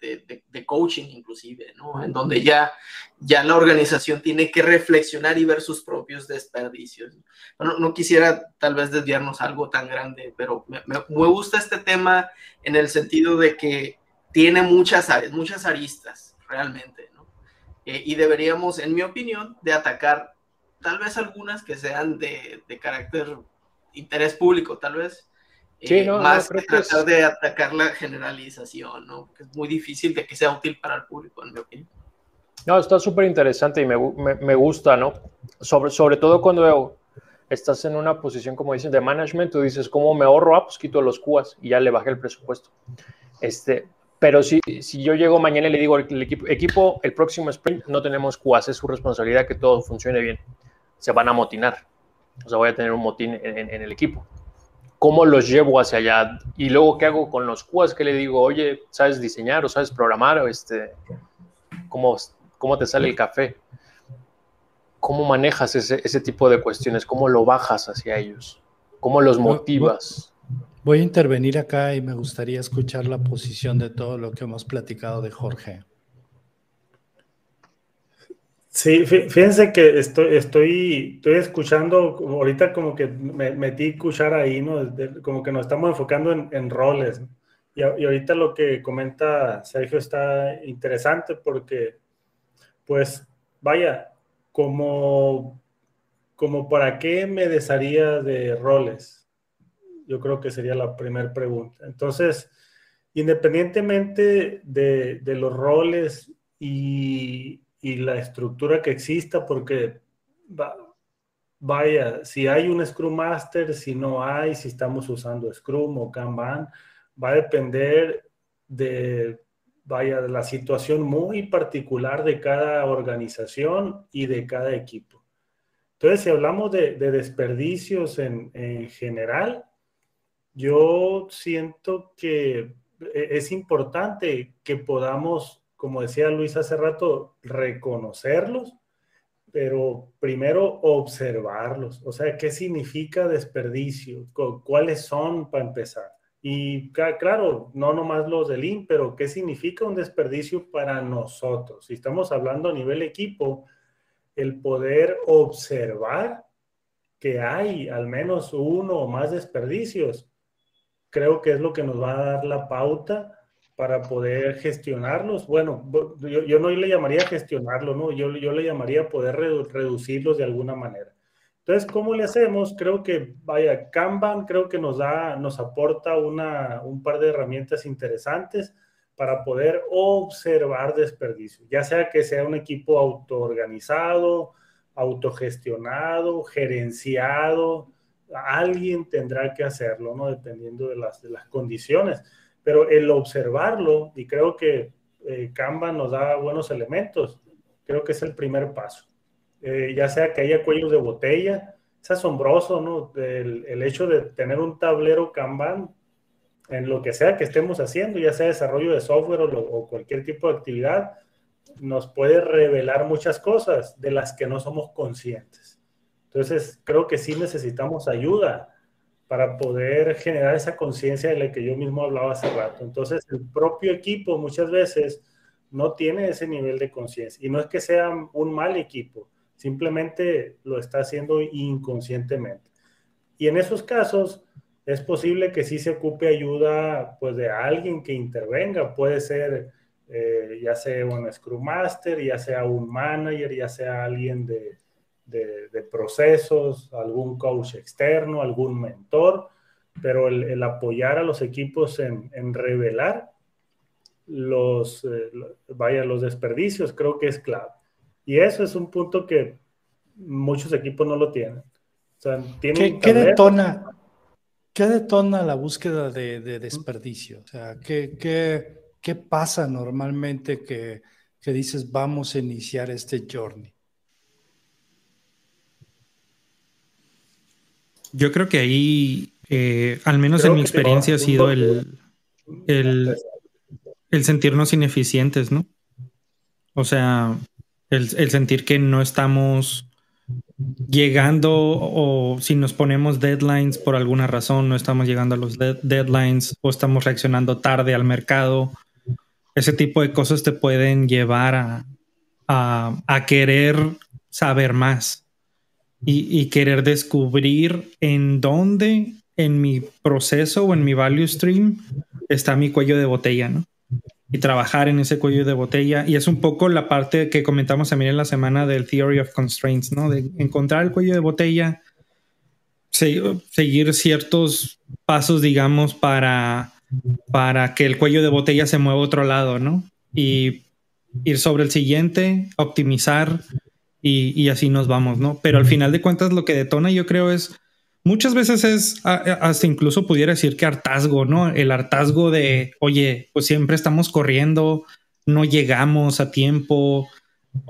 de, coaching inclusive, ¿no? En donde ya, ya la organización tiene que reflexionar y ver sus propios desperdicios. No, no quisiera tal vez desviarnos algo tan grande, pero me, me, gusta este tema en el sentido de que tiene muchas muchas aristas, realmente, ¿no? Eh, y deberíamos, en mi opinión, de atacar tal vez algunas que sean de, de carácter interés público, tal vez, Sí, no, eh, más no, que tratar de atacar la generalización, ¿no? Que es muy difícil de que sea útil para el público, en mi opinión. No, está súper interesante y me, me, me, gusta, ¿no? Sobre, sobre todo cuando estás en una posición, como dicen, de management, tú dices, ¿cómo me ahorro? Ah, pues quito los cuas y ya le bajé el presupuesto. Este, pero si, si yo llego mañana y le digo al equipo, equipo, el próximo sprint no tenemos cuas, es su responsabilidad que todo funcione bien. Se van a motinar. O sea, voy a tener un motín en, en, en el equipo cómo los llevo hacia allá y luego qué hago con los QAs que le digo, oye, ¿sabes diseñar o sabes programar? O este, ¿cómo, ¿Cómo te sale el café? ¿Cómo manejas ese, ese tipo de cuestiones? ¿Cómo lo bajas hacia ellos? ¿Cómo los motivas? Voy a intervenir acá y me gustaría escuchar la posición de todo lo que hemos platicado de Jorge. Sí, fíjense que estoy, estoy, estoy escuchando, ahorita como que me metí cuchara ahí, ¿no? Como que nos estamos enfocando en, en roles. Y, y, ahorita lo que comenta Sergio está interesante porque, pues, vaya, como, como para qué me desharía de roles. Yo creo que sería la primera pregunta. Entonces, independientemente de, de los roles y, y la estructura que exista, porque va, vaya, si hay un Scrum Master, si no hay, si estamos usando Scrum o Kanban, va a depender de, vaya, de la situación muy particular de cada organización y de cada equipo. Entonces, si hablamos de, de desperdicios en, en general, yo siento que es importante que podamos como decía Luis hace rato, reconocerlos, pero primero observarlos. O sea, ¿qué significa desperdicio? ¿Cuáles son para empezar? Y claro, no nomás los del IN, pero ¿qué significa un desperdicio para nosotros? Si estamos hablando a nivel equipo, el poder observar que hay al menos uno o más desperdicios, creo que es lo que nos va a dar la pauta para poder gestionarlos. Bueno, yo, yo, no le llamaría gestionarlo, ¿no? Yo, yo le llamaría poder redu reducirlos de alguna manera. Entonces, ¿cómo le hacemos? Creo que, vaya, Kanban creo que nos da, nos aporta una, un par de herramientas interesantes para poder observar desperdicios, ya sea que sea un equipo autoorganizado, autogestionado, gerenciado, alguien tendrá que hacerlo, ¿no? Dependiendo de las, de las condiciones. Pero el observarlo, y creo que eh, nos da buenos elementos, creo que es el primer paso. Eh, ya sea que haya cuellos de botella, es asombroso, ¿no? El, el, hecho de tener un tablero Kanban en lo que sea que estemos haciendo, ya sea desarrollo de software o, o cualquier tipo de actividad, nos puede revelar muchas cosas de las que no somos conscientes. Entonces, creo que sí necesitamos ayuda para poder generar esa conciencia de la que yo mismo hablaba hace rato. Entonces, el propio equipo muchas veces no tiene ese nivel de conciencia. Y no es que sea un mal equipo, simplemente lo está haciendo inconscientemente. Y en esos casos, es posible que sí se ocupe ayuda pues, de alguien que intervenga. Puede ser eh, ya sea un Scrum Master, ya sea un manager, ya sea alguien de, de, procesos, algún coach externo, algún mentor, pero el, apoyar a los equipos en, en revelar los, eh, vaya, los desperdicios, creo que es clave. Y eso es un punto que muchos equipos no lo tienen. O sea, tienen ¿Qué, detona, ¿Qué detona la búsqueda de, de desperdicio? O sea, ¿qué, qué, qué pasa normalmente que, que dices vamos a iniciar este journey? Yo creo que ahí, eh, al menos en mi experiencia, ha sido el, el, sentirnos ineficientes, ¿no? O sea, el, sentir que no estamos llegando o si nos ponemos deadlines por alguna razón, no estamos llegando a los deadlines o estamos reaccionando tarde al mercado. Ese tipo de cosas te pueden llevar a, a querer saber más y, querer descubrir en dónde en mi proceso o en mi value stream está mi cuello de botella, ¿no? Y trabajar en ese cuello de botella. Y es un poco la parte que comentamos también en la semana del Theory of Constraints, ¿no? De encontrar el cuello de botella, seguir ciertos pasos, digamos, para, para que el cuello de botella se mueva a otro lado, ¿no? Y ir sobre el siguiente, optimizar, y, así nos vamos, ¿no? Pero al final de cuentas lo que detona yo creo es, muchas veces es, hasta incluso pudiera decir que hartazgo, ¿no? El hartazgo de, oye, pues siempre estamos corriendo, no llegamos a tiempo,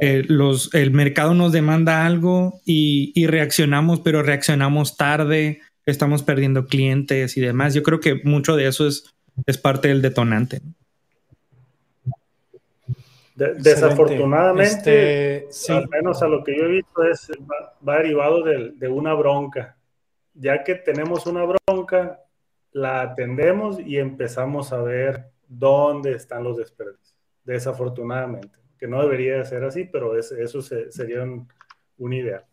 eh, los, el mercado nos demanda algo y, y, reaccionamos, pero reaccionamos tarde, estamos perdiendo clientes y demás. Yo creo que mucho de eso es, es parte del detonante desafortunadamente, este, al menos a lo que yo he visto, es, va, derivado de, una bronca. Ya que tenemos una bronca, la atendemos y empezamos a ver dónde están los desperdicios. Desafortunadamente, que no debería ser así, pero eso sería un, una idea.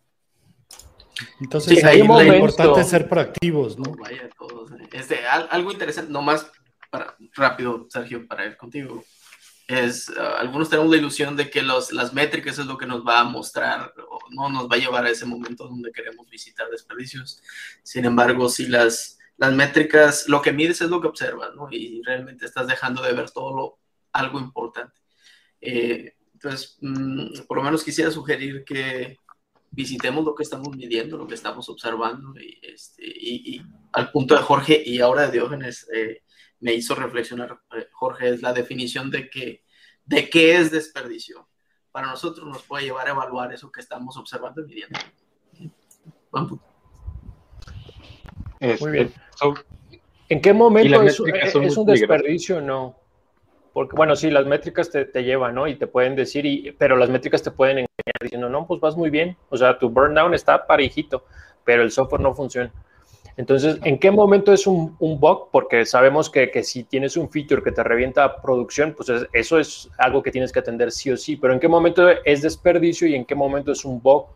Entonces, ahí lo importante es ser proactivos, ¿no? Vaya, todos. Eh. Este, algo interesante, nomás para, rápido, Sergio, para ir contigo es, ah, algunos tenemos la ilusión de que los, las métricas es lo que nos va a mostrar o no nos va a llevar a ese momento donde queremos visitar desperdicios. Sin embargo, si las, las métricas, lo que mides es lo que observas, ¿no? Y realmente estás dejando de ver todo lo, algo importante. Eh, entonces, mm, por lo menos quisiera sugerir que visitemos lo que estamos midiendo, lo que estamos observando y, este, y, al punto de Jorge y ahora de Diógenes. Eh, me hizo reflexionar, eh, Jorge, es la definición de, que, de qué es desperdicio. Para nosotros nos puede llevar a evaluar eso que estamos observando y midiendo. Muy bien. ¿En qué momento es, es un desperdicio o no? Porque, bueno, sí, las métricas te, te, llevan, ¿no? Y te pueden decir, y, pero las métricas te pueden engañar diciendo, no, pues vas muy bien. O sea, tu burn down está parejito, pero el software no funciona. Entonces, ¿en qué momento es un, bug? Porque sabemos que, si tienes un feature que te revienta producción, pues eso es algo que tienes que atender sí o sí, pero ¿en qué momento es desperdicio y en qué momento es un bug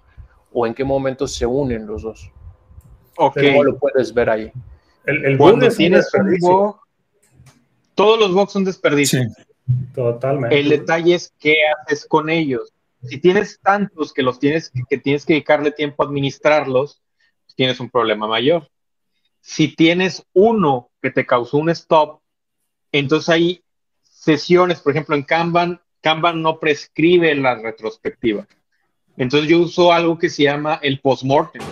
o en qué momento se unen los dos? ¿Cómo lo puedes ver ahí? El, Cuando tienes un bug, todos los bugs son desperdicio. Totalmente. El detalle es qué haces con ellos. Si tienes tantos que los tienes que tienes que dedicarle tiempo a administrarlos, tienes un problema mayor. Si tienes uno que te causó un stop, entonces hay sesiones, por ejemplo, en Kanban, Kanban no prescribe la retrospectiva. Entonces yo uso algo que se llama el postmortem.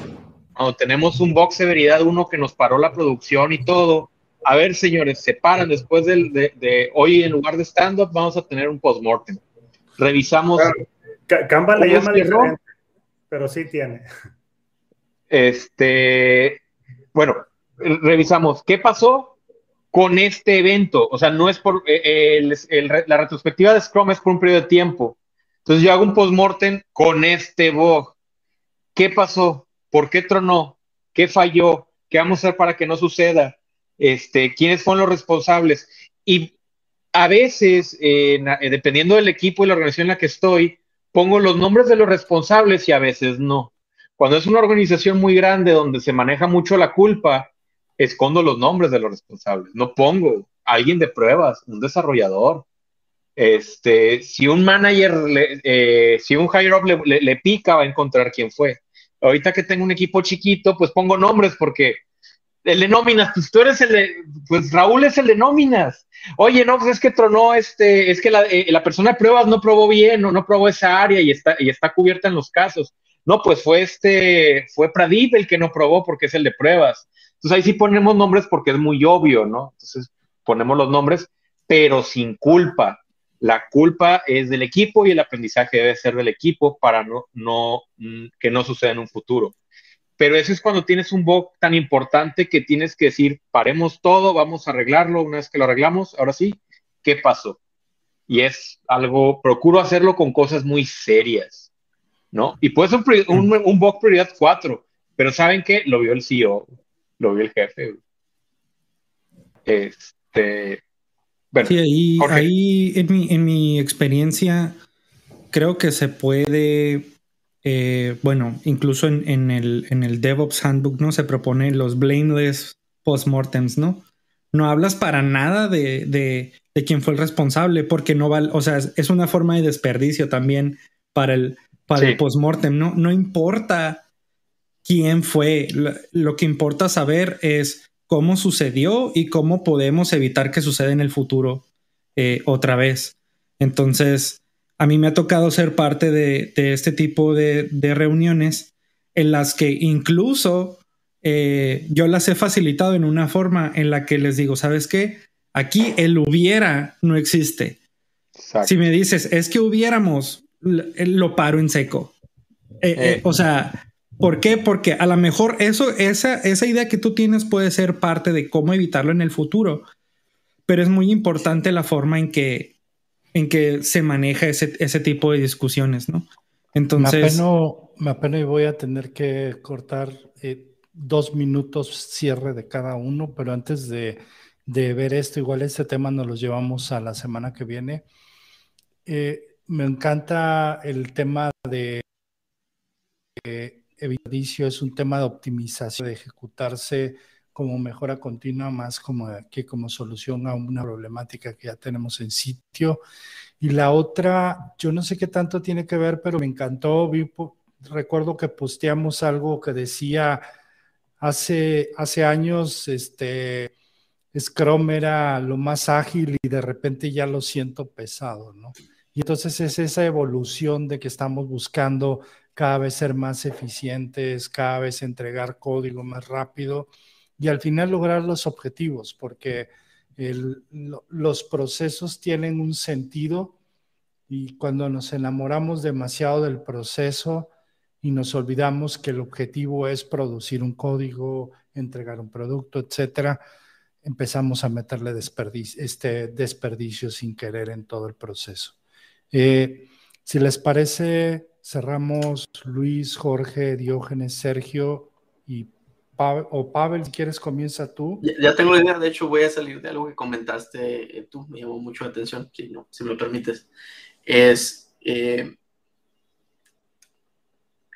cuando tenemos un box severidad uno que nos paró la producción y todo, a ver, señores, se paran después del, de, hoy en lugar de stand-up, vamos a tener un post-mortem. Revisamos. Canva le llama diferente, pero sí tiene. Este, bueno, revisamos qué pasó con este evento. O sea, no es por eh, la retrospectiva de Scrum es por un periodo de tiempo. Entonces yo hago un post-mortem con este bug. ¿Qué pasó? ¿Por qué tronó? ¿Qué falló? ¿Qué vamos a hacer para que no suceda? este, quiénes fueron los responsables. Y a veces, eh, dependiendo del equipo y la organización en la que estoy, pongo los nombres de los responsables y a veces no. Cuando es una organización muy grande donde se maneja mucho la culpa, escondo los nombres de los responsables. No pongo alguien de pruebas, un desarrollador. Este, si un manager, eh, si un higher up le, le, pica, va a encontrar quién fue. Ahorita que tengo un equipo chiquito, pues pongo nombres porque el de nóminas, pues tú eres el de, pues Raúl es el de nóminas. Oye, no, pues es que tronó, este, es que la, eh, persona de pruebas no probó bien, no, no probó esa área y está, y está cubierta en los casos. No, pues fue este, fue Pradip el que no probó porque es el de pruebas. Entonces ahí sí ponemos nombres porque es muy obvio, ¿no? Entonces ponemos los nombres, pero sin culpa. La culpa es del equipo y el aprendizaje debe ser del equipo para no, no, mm, que no suceda en un futuro pero eso es cuando tienes un bug tan importante que tienes que decir, paremos todo, vamos a arreglarlo, una vez que lo arreglamos, ahora sí, ¿qué pasó? Y es algo, procuro hacerlo con cosas muy serias, ¿no? Y puede ser un, un, bug prioridad 4, pero ¿saben qué? Lo vio el CEO, lo vio el jefe. Este, sí, ahí, ahí en, mi, en mi experiencia creo que se puede eh, bueno, incluso en, el, en, el, DevOps Handbook, ¿no? Se propone los blameless postmortems, ¿no? No hablas para nada de, de, quién fue el responsable, porque no vale, o sea, es una forma de desperdicio también para el, para el postmortem, ¿no? No importa quién fue, lo, que importa saber es cómo sucedió y cómo podemos evitar que suceda en el futuro eh, otra vez. Entonces, a mí me ha tocado ser parte de, este tipo de, reuniones en las que incluso eh, yo las he facilitado en una forma en la que les digo, ¿sabes qué? Aquí el hubiera no existe. Si me dices, es que hubiéramos, lo paro en seco. Eh, eh, o sea, ¿por qué? Porque a lo mejor eso, esa, esa idea que tú tienes puede ser parte de cómo evitarlo en el futuro, pero es muy importante la forma en que en que se maneja ese, ese tipo de discusiones, ¿no? Entonces... Me apeno, y voy a tener que cortar eh, dos minutos cierre de cada uno, pero antes de, de, ver esto, igual este tema nos lo llevamos a la semana que viene. Eh, me encanta el tema de eh, es un tema de optimización, de ejecutarse como mejora continua, más como que como solución a una problemática que ya tenemos en sitio. Y la otra, yo no sé qué tanto tiene que ver, pero me encantó. Vi, recuerdo que posteamos algo que decía hace, hace años, este, Scrum era lo más ágil y de repente ya lo siento pesado, ¿no? Y entonces es esa evolución de que estamos buscando cada vez ser más eficientes, cada vez entregar código más rápido y al final lograr los objetivos, porque los procesos tienen un sentido y cuando nos enamoramos demasiado del proceso y nos olvidamos que el objetivo es producir un código, entregar un producto, etcétera, empezamos a meterle desperdicio, este desperdicio sin querer en todo el proceso. Eh, si les parece, cerramos Luis, Jorge, Diógenes, Sergio y o Pavel, si quieres, comienza tú. Ya, tengo la idea, de hecho voy a salir de algo que comentaste eh, tú, me llamó mucho la atención, si, no, si me lo permites. Es eh,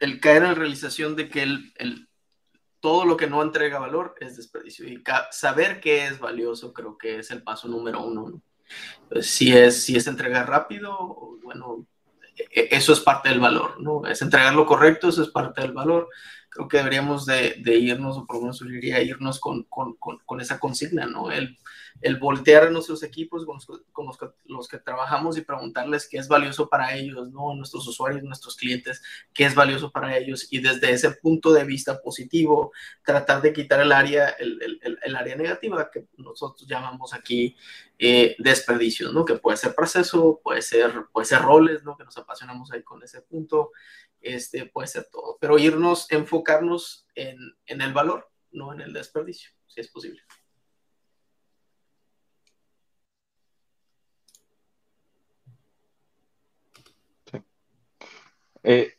el caer en la realización de que el, el, todo lo que no entrega valor es desperdicio y saber qué es valioso creo que es el paso número uno. si, es, si es entregar rápido, bueno, eso es parte del valor, ¿no? Es entregar lo correcto, eso es parte del valor creo que deberíamos de, irnos, o por lo menos sugeriría irnos con, con, con, esa consigna, ¿no? El, el voltear a nuestros equipos con, los, que, trabajamos y preguntarles qué es valioso para ellos, ¿no? Nuestros usuarios, nuestros clientes, qué es valioso para ellos y desde ese punto de vista positivo, tratar de quitar el área, el, el, área negativa que nosotros llamamos aquí eh, desperdicios, ¿no? Que puede ser proceso, puede ser, puede ser roles, ¿no? Que nos apasionamos ahí con ese punto, este, puede ser todo, pero irnos, enfocarnos en, en el valor, no en el desperdicio, si es posible. Eh,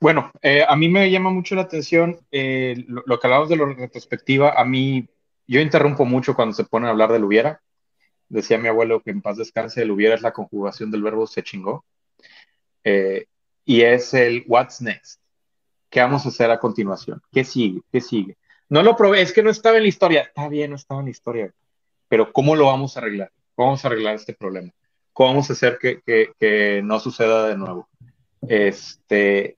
bueno, eh, a mí me llama mucho la atención eh, lo, que hablamos de la retrospectiva. A mí, yo interrumpo mucho cuando se ponen a hablar del hubiera. Decía mi abuelo que en paz descanse, el hubiera es la conjugación del verbo se chingó. Y es el what's next. ¿Qué vamos a hacer a continuación? ¿Qué sigue? ¿Qué sigue? No lo probé, es que no estaba en la historia. Está bien, no estaba en la historia. Pero ¿cómo lo vamos a arreglar? ¿Cómo vamos a arreglar este problema? ¿Cómo vamos a hacer que, no suceda de nuevo? Este,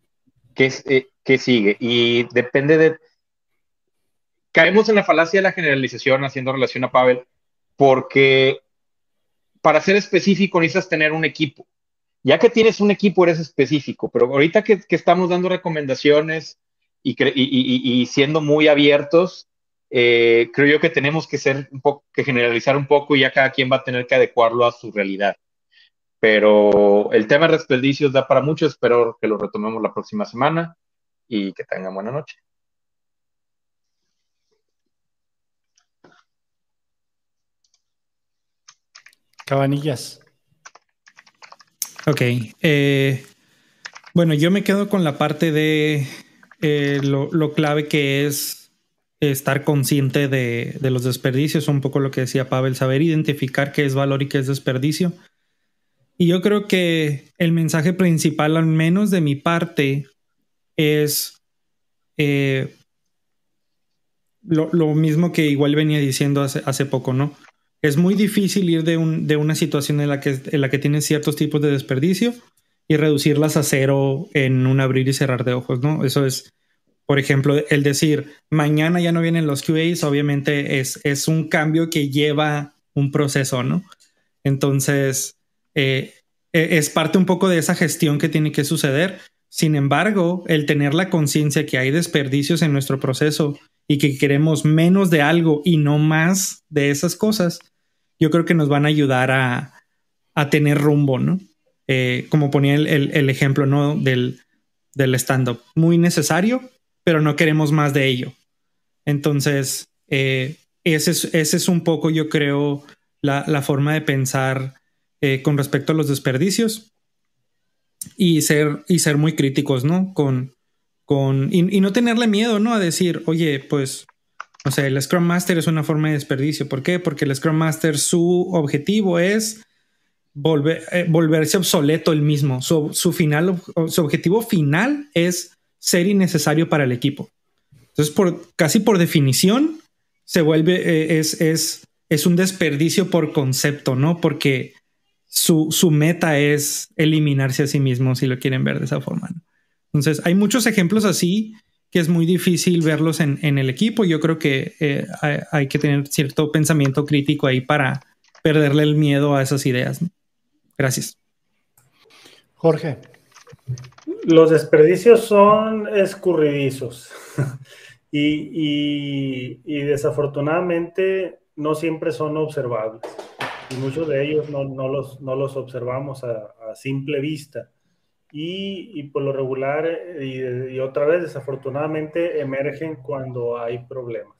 eh, ¿qué, sigue? Y depende de... Caemos en la falacia de la generalización haciendo relación a Pavel, porque para ser específico necesitas tener un equipo. Ya que tienes un equipo, eres específico, pero ahorita que, estamos dando recomendaciones y, siendo muy abiertos, eh, creo yo que tenemos que ser un poco, que generalizar un poco y ya cada quien va a tener que adecuarlo a su realidad pero el tema de desperdicios da para mucho, espero que lo retomemos la próxima semana y que tengan buena noche. Cabanillas. Ok. Eh, bueno, yo me quedo con la parte de eh, lo, clave que es estar consciente de, los desperdicios, un poco lo que decía Pavel, saber identificar qué es valor y qué es desperdicio. Y yo creo que el mensaje principal, al menos de mi parte, es eh, lo, mismo que igual venía diciendo hace, poco, ¿no? Es muy difícil ir de, una situación en la, que, en la que tienes ciertos tipos de desperdicio y reducirlas a cero en un abrir y cerrar de ojos, ¿no? Eso es, por ejemplo, el decir, mañana ya no vienen los QAs, obviamente es, es un cambio que lleva un proceso, ¿no? Entonces, eh, e, es parte un poco de esa gestión que tiene que suceder. Sin embargo, el tener la conciencia que hay desperdicios en nuestro proceso y que queremos menos de algo y no más de esas cosas, yo creo que nos van a ayudar a, tener rumbo, ¿no? Eh, como ponía el, ejemplo, ¿no? Del, del stand-up. Muy necesario, pero no queremos más de ello. Entonces, eh, ese, es, es, un poco, yo creo, la, la forma de pensar eh, con respecto a los desperdicios y ser, y ser muy críticos, ¿no? Con, con, y, no tenerle miedo, ¿no? A decir, oye, pues, o sea, el Scrum Master es una forma de desperdicio. ¿Por qué? Porque el Scrum Master, su objetivo es volver, eh, volverse obsoleto el mismo. Su, su, final, su objetivo final es ser innecesario para el equipo. Entonces, por, casi por definición, se vuelve, eh, es, es, es un desperdicio por concepto, ¿no? Porque su, meta es eliminarse a sí mismo, si lo quieren ver de esa forma. Entonces, hay muchos ejemplos así que es muy difícil verlos en, el equipo. Yo creo que eh, hay, que tener cierto pensamiento crítico ahí para perderle el miedo a esas ideas. Gracias. Jorge. Los desperdicios son escurridizos y, desafortunadamente no siempre son observables y muchos de ellos no, no, los, no los, observamos a, simple vista. Y, y, por lo regular, y, y, otra vez desafortunadamente, emergen cuando hay problemas.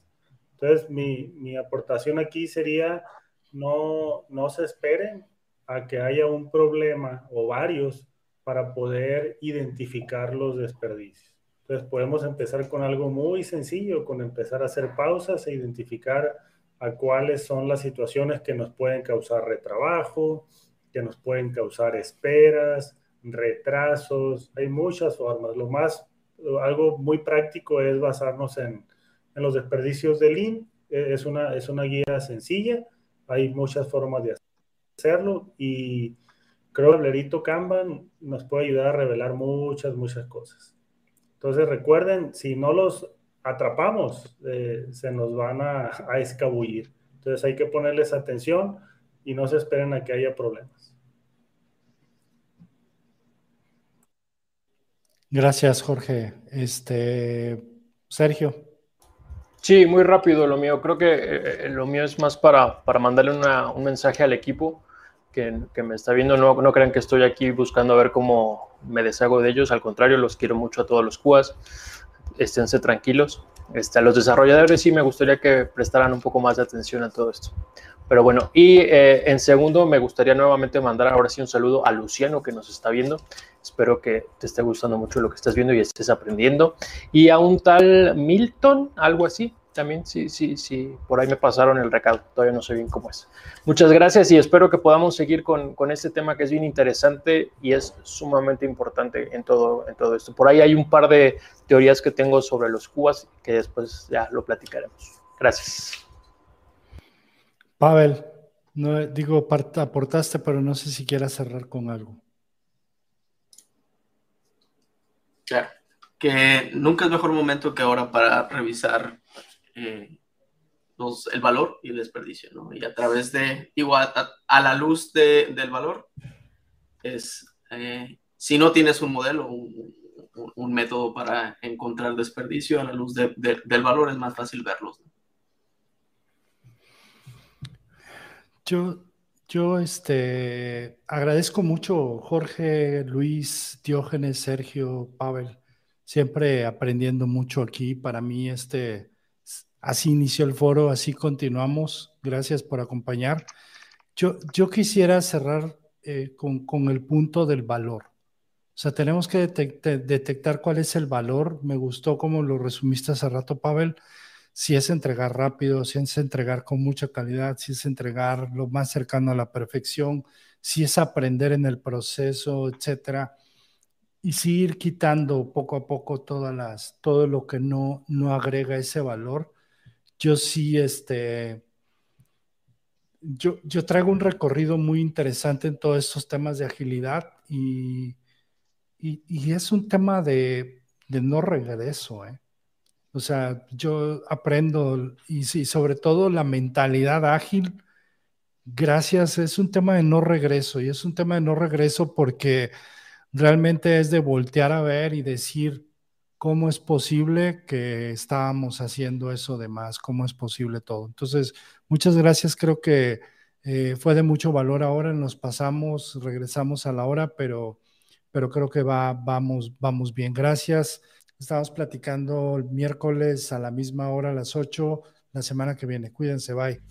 Entonces, mi, mi aportación aquí sería, no, no se esperen a que haya un problema o varios para poder identificar los desperdicios. Entonces, podemos empezar con algo muy sencillo, con empezar a hacer pausas e identificar a cuáles son las situaciones que nos pueden causar retrabajo, que nos pueden causar esperas, retrasos. Hay muchas formas. Lo más, algo muy práctico es basarnos en, en los desperdicios de Lean. E, es una, es una guía sencilla. Hay muchas formas de hacerlo y creo que el Lerito Kanban nos puede ayudar a revelar muchas, muchas cosas. Entonces recuerden, si no los atrapamos, eh, se nos van a, escabullir. Entonces hay que ponerles atención y no se esperen a que haya problemas. Gracias, Jorge. Este, Sergio. Sí, muy rápido lo mío. Creo que eh, lo mío es más para, para mandarle un mensaje al equipo que, que, me está viendo. No, no crean que estoy aquí buscando a ver cómo me deshago de ellos. Al contrario, los quiero mucho a todos los CUAS. Esténse tranquilos. Este, a los desarrolladores sí me gustaría que prestaran un poco más de atención a todo esto. Pero bueno, y eh, en segundo me gustaría nuevamente mandar ahora sí un saludo a Luciano que nos está viendo. Espero que te esté gustando mucho lo que estás viendo y estés aprendiendo. Y a un tal Milton, algo así, también sí, sí, sí, por ahí me pasaron el recado, todavía no sé bien cómo es. Muchas gracias y espero que podamos seguir con, con, este tema que es bien interesante y es sumamente importante en todo, en todo esto. Por ahí hay un par de teorías que tengo sobre los cubas que después ya lo platicaremos. Gracias. Pavel, no, digo, aportaste, pero no sé si quieras cerrar con algo. Claro, que nunca es mejor momento que ahora para revisar eh, los, el valor y el desperdicio, ¿no? Y a través de, igual, a, la luz de, del valor, es, eh, si no tienes un modelo, un, método para encontrar desperdicio, a la luz de, del valor es más fácil verlos. Yo, yo este, agradezco mucho Jorge, Luis, Diógenes, Sergio, Pavel, siempre aprendiendo mucho aquí. Para mí, este, así inició el foro, así continuamos. Gracias por acompañar. Yo, yo quisiera cerrar eh, con, con, el punto del valor. O sea, tenemos que detectar cuál es el valor. Me gustó como lo resumiste hace rato, Pavel si es entregar rápido, si es entregar con mucha calidad, si es entregar lo más cercano a la perfección, si es aprender en el proceso, etcétera. Y si ir quitando poco a poco todas las, todo lo que no, no agrega ese valor. Yo sí, este, yo, yo traigo un recorrido muy interesante en todos estos temas de agilidad y, y, es un tema de, de no regreso, ¿eh? O sea, yo aprendo y sobre todo la mentalidad ágil, gracias, es un tema de no regreso y es un tema de no regreso porque realmente es de voltear a ver y decir cómo es posible que estábamos haciendo eso de más, cómo es posible todo. Entonces, muchas gracias, creo que eh, fue de mucho valor ahora, nos pasamos, regresamos a la hora, pero, pero creo que va, vamos, vamos bien. Gracias. Estamos platicando el miércoles a la misma hora, a las 8, la semana que viene. Cuídense, bye.